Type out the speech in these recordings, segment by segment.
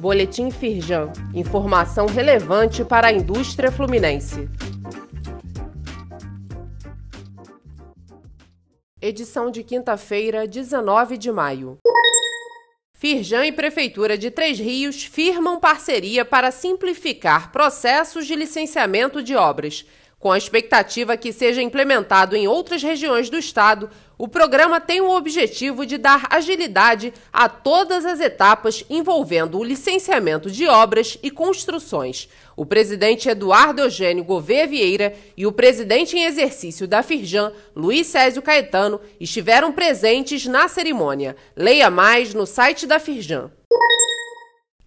Boletim Firjan. Informação relevante para a indústria fluminense. Edição de quinta-feira, 19 de maio. Firjan e Prefeitura de Três Rios firmam parceria para simplificar processos de licenciamento de obras. Com a expectativa que seja implementado em outras regiões do estado, o programa tem o objetivo de dar agilidade a todas as etapas envolvendo o licenciamento de obras e construções. O presidente Eduardo Eugênio Gouveia Vieira e o presidente em exercício da Firjan, Luiz Césio Caetano, estiveram presentes na cerimônia. Leia mais no site da Firjan.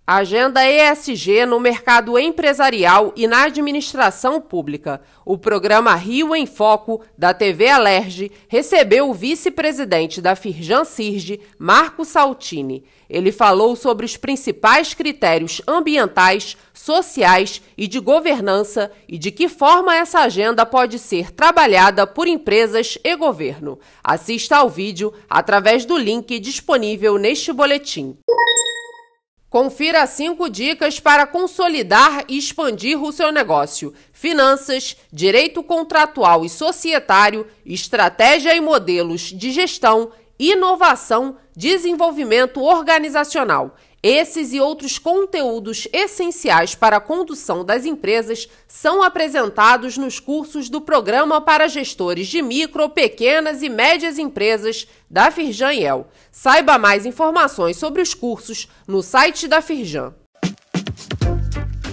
Agenda ESG no mercado empresarial e na administração pública. O programa Rio em Foco, da TV Alerge, recebeu o vice-presidente da Firjan Sirge, Marco Saltini. Ele falou sobre os principais critérios ambientais, sociais e de governança e de que forma essa agenda pode ser trabalhada por empresas e governo. Assista ao vídeo através do link disponível neste boletim. Confira cinco dicas para consolidar e expandir o seu negócio: finanças, direito contratual e societário, estratégia e modelos de gestão, inovação, desenvolvimento organizacional. Esses e outros conteúdos essenciais para a condução das empresas são apresentados nos cursos do Programa para Gestores de Micro, Pequenas e Médias Empresas da Firjan Saiba mais informações sobre os cursos no site da Firjan.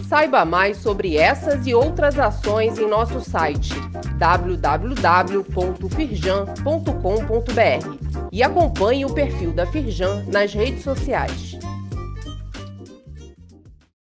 Saiba mais sobre essas e outras ações em nosso site www.firjan.com.br e acompanhe o perfil da Firjan nas redes sociais.